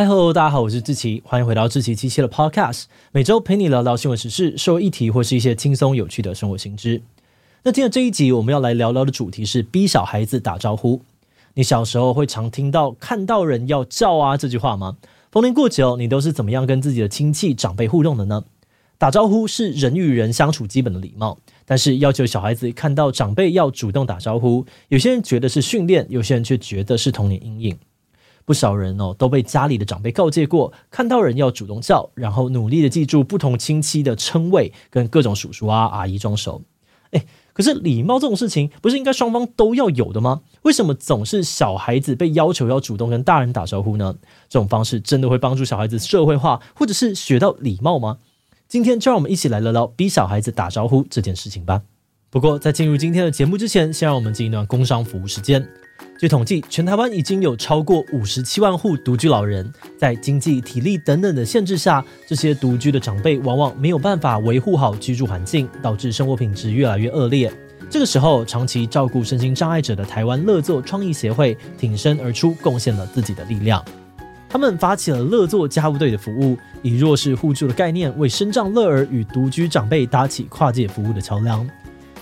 嗨，Hello，大家好，我是志奇，欢迎回到志奇七七的 Podcast，每周陪你聊聊新闻时事、社会议题或是一些轻松有趣的生活新知。那今天这一集我们要来聊聊的主题是逼小孩子打招呼。你小时候会常听到“看到人要叫啊”这句话吗？逢年过节，你都是怎么样跟自己的亲戚长辈互动的呢？打招呼是人与人相处基本的礼貌，但是要求小孩子看到长辈要主动打招呼，有些人觉得是训练，有些人却觉得是童年阴影。不少人哦都被家里的长辈告诫过，看到人要主动叫，然后努力的记住不同亲戚的称谓，跟各种叔叔啊阿姨装熟。诶，可是礼貌这种事情不是应该双方都要有的吗？为什么总是小孩子被要求要主动跟大人打招呼呢？这种方式真的会帮助小孩子社会化，或者是学到礼貌吗？今天就让我们一起来聊聊逼小孩子打招呼这件事情吧。不过在进入今天的节目之前，先让我们进一段工商服务时间。据统计，全台湾已经有超过五十七万户独居老人，在经济、体力等等的限制下，这些独居的长辈往往没有办法维护好居住环境，导致生活品质越来越恶劣。这个时候，长期照顾身心障碍者的台湾乐作创意协会挺身而出，贡献了自己的力量。他们发起了乐作家务队的服务，以弱势互助的概念，为身障乐儿与独居长辈搭起跨界服务的桥梁。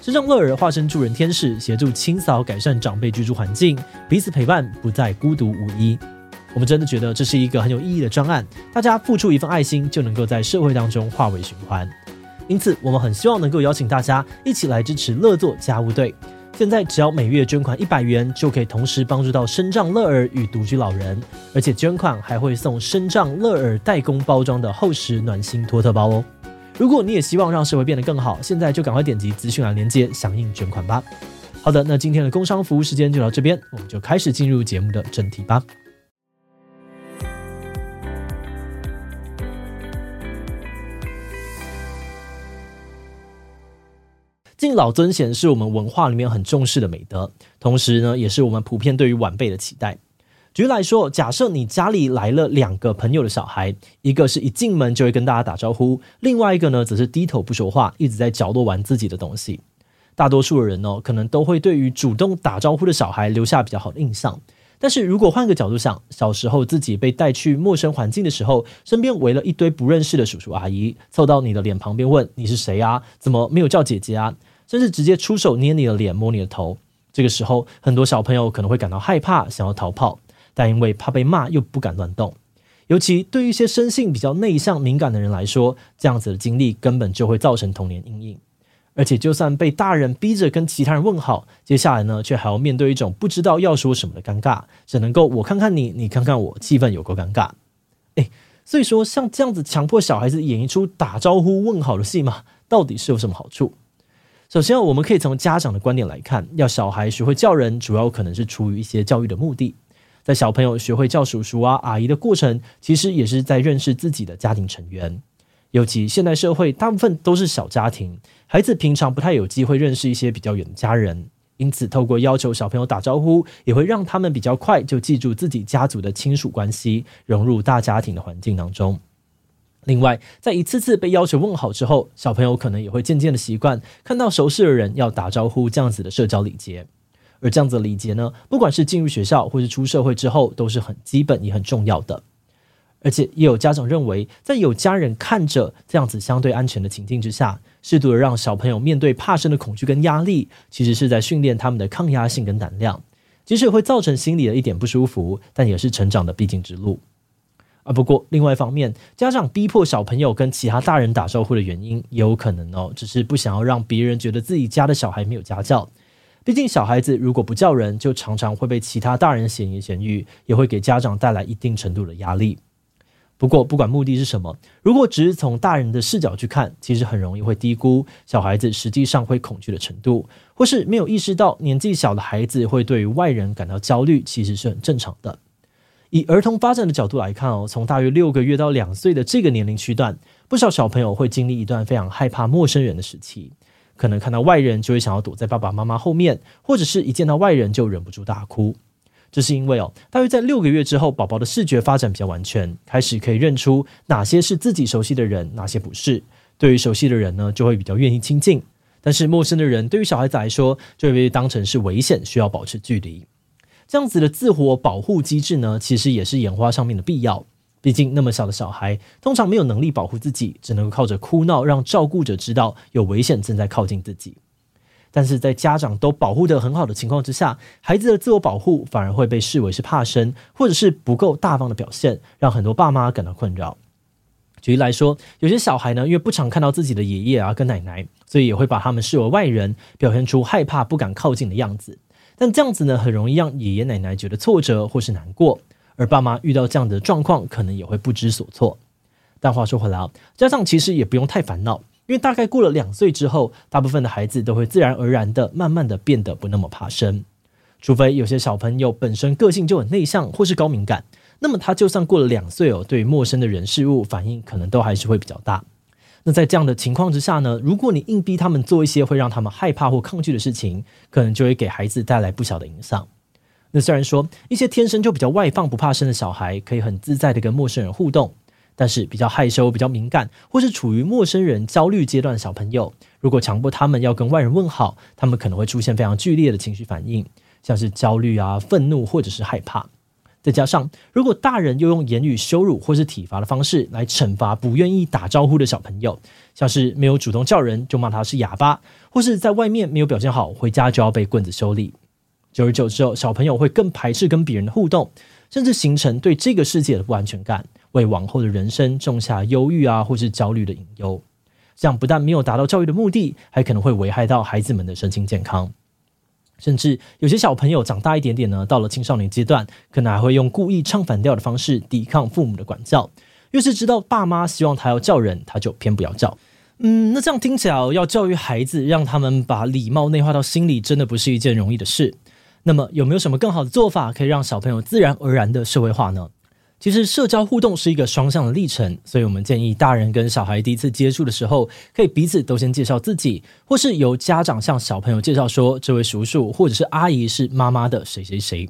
身障乐儿化身助人天使，协助清扫改善长辈居住环境，彼此陪伴，不再孤独无依。我们真的觉得这是一个很有意义的专案，大家付出一份爱心，就能够在社会当中化为循环。因此，我们很希望能够邀请大家一起来支持乐作家务队。现在只要每月捐款一百元，就可以同时帮助到身障乐儿与独居老人，而且捐款还会送身障乐儿代工包装的厚实暖心托特包哦。如果你也希望让社会变得更好，现在就赶快点击资讯栏链接，响应捐款吧。好的，那今天的工商服务时间就到这边，我们就开始进入节目的正题吧。敬老尊贤是我们文化里面很重视的美德，同时呢，也是我们普遍对于晚辈的期待。举例来说，假设你家里来了两个朋友的小孩，一个是一进门就会跟大家打招呼，另外一个呢则是低头不说话，一直在角落玩自己的东西。大多数的人哦，可能都会对于主动打招呼的小孩留下比较好的印象。但是如果换个角度想，小时候自己被带去陌生环境的时候，身边围了一堆不认识的叔叔阿姨，凑到你的脸旁边问你是谁啊？怎么没有叫姐姐啊？甚至直接出手捏你的脸、摸你的头。这个时候，很多小朋友可能会感到害怕，想要逃跑。但因为怕被骂，又不敢乱动，尤其对于一些生性比较内向、敏感的人来说，这样子的经历根本就会造成童年阴影。而且，就算被大人逼着跟其他人问好，接下来呢，却还要面对一种不知道要说什么的尴尬，只能够我看看你，你看看我，气氛有够尴尬。诶，所以说像这样子强迫小孩子演一出打招呼问好的戏码，到底是有什么好处？首先，我们可以从家长的观点来看，要小孩学会叫人，主要可能是出于一些教育的目的。在小朋友学会叫叔叔啊、阿姨的过程，其实也是在认识自己的家庭成员。尤其现代社会，大部分都是小家庭，孩子平常不太有机会认识一些比较远的家人，因此透过要求小朋友打招呼，也会让他们比较快就记住自己家族的亲属关系，融入大家庭的环境当中。另外，在一次次被要求问好之后，小朋友可能也会渐渐的习惯看到熟识的人要打招呼这样子的社交礼节。而这样子的礼节呢，不管是进入学校或是出社会之后，都是很基本也很重要的。而且也有家长认为，在有家人看着这样子相对安全的情境之下，适度的让小朋友面对怕生的恐惧跟压力，其实是在训练他们的抗压性跟胆量。即使会造成心里的一点不舒服，但也是成长的必经之路。啊，不过另外一方面，家长逼迫小朋友跟其他大人打招呼的原因，也有可能哦，只是不想要让别人觉得自己家的小孩没有家教。毕竟，小孩子如果不叫人，就常常会被其他大人闲言闲语，也会给家长带来一定程度的压力。不过，不管目的是什么，如果只是从大人的视角去看，其实很容易会低估小孩子实际上会恐惧的程度，或是没有意识到年纪小的孩子会对于外人感到焦虑，其实是很正常的。以儿童发展的角度来看哦，从大约六个月到两岁的这个年龄区段，不少小朋友会经历一段非常害怕陌生人的时期。可能看到外人就会想要躲在爸爸妈妈后面，或者是一见到外人就忍不住大哭。这是因为哦，大约在六个月之后，宝宝的视觉发展比较完全，开始可以认出哪些是自己熟悉的人，哪些不是。对于熟悉的人呢，就会比较愿意亲近；但是陌生的人，对于小孩子来说，就会被当成是危险，需要保持距离。这样子的自我保护机制呢，其实也是演化上面的必要。毕竟那么小的小孩，通常没有能力保护自己，只能靠着哭闹让照顾者知道有危险正在靠近自己。但是在家长都保护得很好的情况之下，孩子的自我保护反而会被视为是怕生，或者是不够大方的表现，让很多爸妈感到困扰。举例来说，有些小孩呢，因为不常看到自己的爷爷啊跟奶奶，所以也会把他们视为外人，表现出害怕、不敢靠近的样子。但这样子呢，很容易让爷爷奶奶觉得挫折或是难过，而爸妈遇到这样的状况，可能也会不知所措。但话说回来啊，家长其实也不用太烦恼。因为大概过了两岁之后，大部分的孩子都会自然而然的、慢慢的变得不那么怕生。除非有些小朋友本身个性就很内向或是高敏感，那么他就算过了两岁哦，对陌生的人事物反应可能都还是会比较大。那在这样的情况之下呢，如果你硬逼他们做一些会让他们害怕或抗拒的事情，可能就会给孩子带来不小的影响。那虽然说一些天生就比较外放、不怕生的小孩，可以很自在的跟陌生人互动。但是比较害羞、比较敏感，或是处于陌生人焦虑阶段的小朋友，如果强迫他们要跟外人问好，他们可能会出现非常剧烈的情绪反应，像是焦虑啊、愤怒或者是害怕。再加上如果大人又用言语羞辱或是体罚的方式来惩罚不愿意打招呼的小朋友，像是没有主动叫人就骂他是哑巴，或是在外面没有表现好，回家就要被棍子修理。久而久之后，小朋友会更排斥跟别人的互动，甚至形成对这个世界的不安全感。为往后的人生种下忧郁啊，或是焦虑的隐忧，这样不但没有达到教育的目的，还可能会危害到孩子们的身心健康。甚至有些小朋友长大一点点呢，到了青少年阶段，可能还会用故意唱反调的方式抵抗父母的管教。越是知道爸妈希望他要叫人，他就偏不要叫。嗯，那这样听起来，要教育孩子，让他们把礼貌内化到心里，真的不是一件容易的事。那么，有没有什么更好的做法，可以让小朋友自然而然的社会化呢？其实社交互动是一个双向的历程，所以我们建议大人跟小孩第一次接触的时候，可以彼此都先介绍自己，或是由家长向小朋友介绍说，这位叔叔或者是阿姨是妈妈的谁谁谁。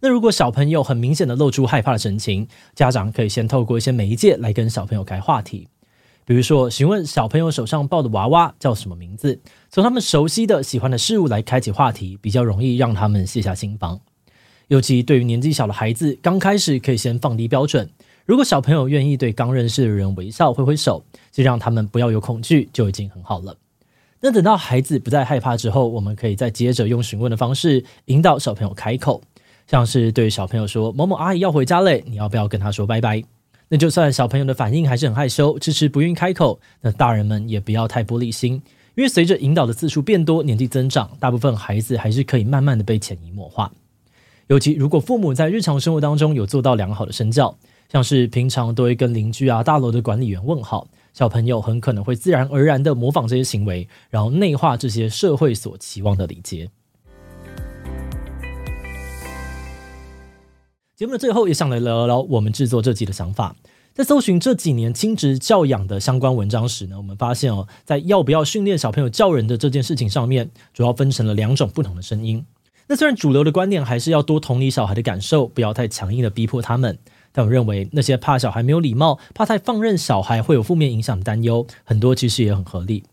那如果小朋友很明显的露出害怕的神情，家长可以先透过一些媒介来跟小朋友开话题，比如说询问小朋友手上抱的娃娃叫什么名字，从他们熟悉的喜欢的事物来开启话题，比较容易让他们卸下心防。尤其对于年纪小的孩子，刚开始可以先放低标准。如果小朋友愿意对刚认识的人微笑、挥挥手，就让他们不要有恐惧，就已经很好了。那等到孩子不再害怕之后，我们可以再接着用询问的方式引导小朋友开口，像是对小朋友说：“某某阿姨要回家嘞，你要不要跟她说拜拜？”那就算小朋友的反应还是很害羞、迟迟不愿开口，那大人们也不要太玻璃心，因为随着引导的次数变多，年纪增长，大部分孩子还是可以慢慢的被潜移默化。尤其如果父母在日常生活当中有做到良好的身教，像是平常都会跟邻居啊、大楼的管理员问好，小朋友很可能会自然而然的模仿这些行为，然后内化这些社会所期望的礼节。节目的最后也想来聊聊我们制作这集的想法。在搜寻这几年亲职教养的相关文章时呢，我们发现哦，在要不要训练小朋友叫人的这件事情上面，主要分成了两种不同的声音。那虽然主流的观念还是要多同理小孩的感受，不要太强硬的逼迫他们，但我认为那些怕小孩没有礼貌、怕太放任小孩会有负面影响的担忧，很多其实也很合理。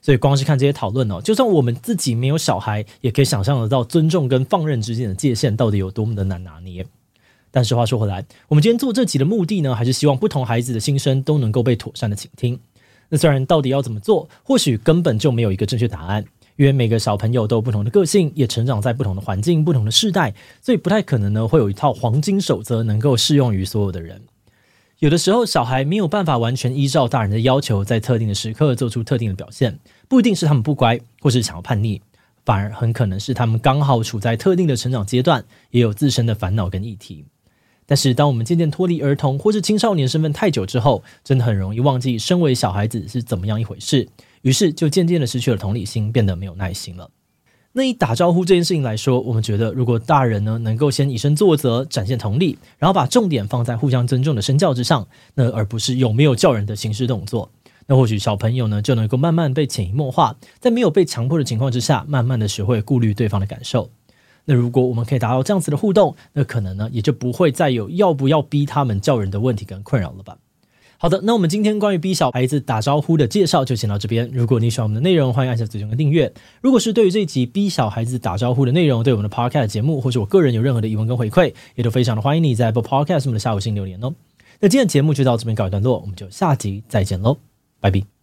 所以光是看这些讨论哦，就算我们自己没有小孩，也可以想象得到尊重跟放任之间的界限到底有多么的难拿捏。但是话说回来，我们今天做这集的目的呢，还是希望不同孩子的心声都能够被妥善的倾听。那虽然到底要怎么做，或许根本就没有一个正确答案。因为每个小朋友都有不同的个性，也成长在不同的环境、不同的世代，所以不太可能呢会有一套黄金守则能够适用于所有的人。有的时候，小孩没有办法完全依照大人的要求，在特定的时刻做出特定的表现，不一定是他们不乖，或是想要叛逆，反而很可能是他们刚好处在特定的成长阶段，也有自身的烦恼跟议题。但是，当我们渐渐脱离儿童或是青少年身份太久之后，真的很容易忘记身为小孩子是怎么样一回事。于是就渐渐的失去了同理心，变得没有耐心了。那以打招呼这件事情来说，我们觉得如果大人呢能够先以身作则，展现同理，然后把重点放在互相尊重的身教之上，那而不是有没有叫人的形式动作，那或许小朋友呢就能够慢慢被潜移默化，在没有被强迫的情况之下，慢慢的学会顾虑对方的感受。那如果我们可以达到这样子的互动，那可能呢也就不会再有要不要逼他们叫人的问题跟困扰了吧。好的，那我们今天关于逼小孩子打招呼的介绍就先到这边。如果你喜欢我们的内容，欢迎按下最终的订阅。如果是对于这一集逼小孩子打招呼的内容，对我们的 Podcast 节目或者我个人有任何的疑问跟回馈，也都非常的欢迎你在 Apple Podcast 我们的下午星留言哦。那今天的节目就到这边告一段落，我们就下集再见喽，拜拜。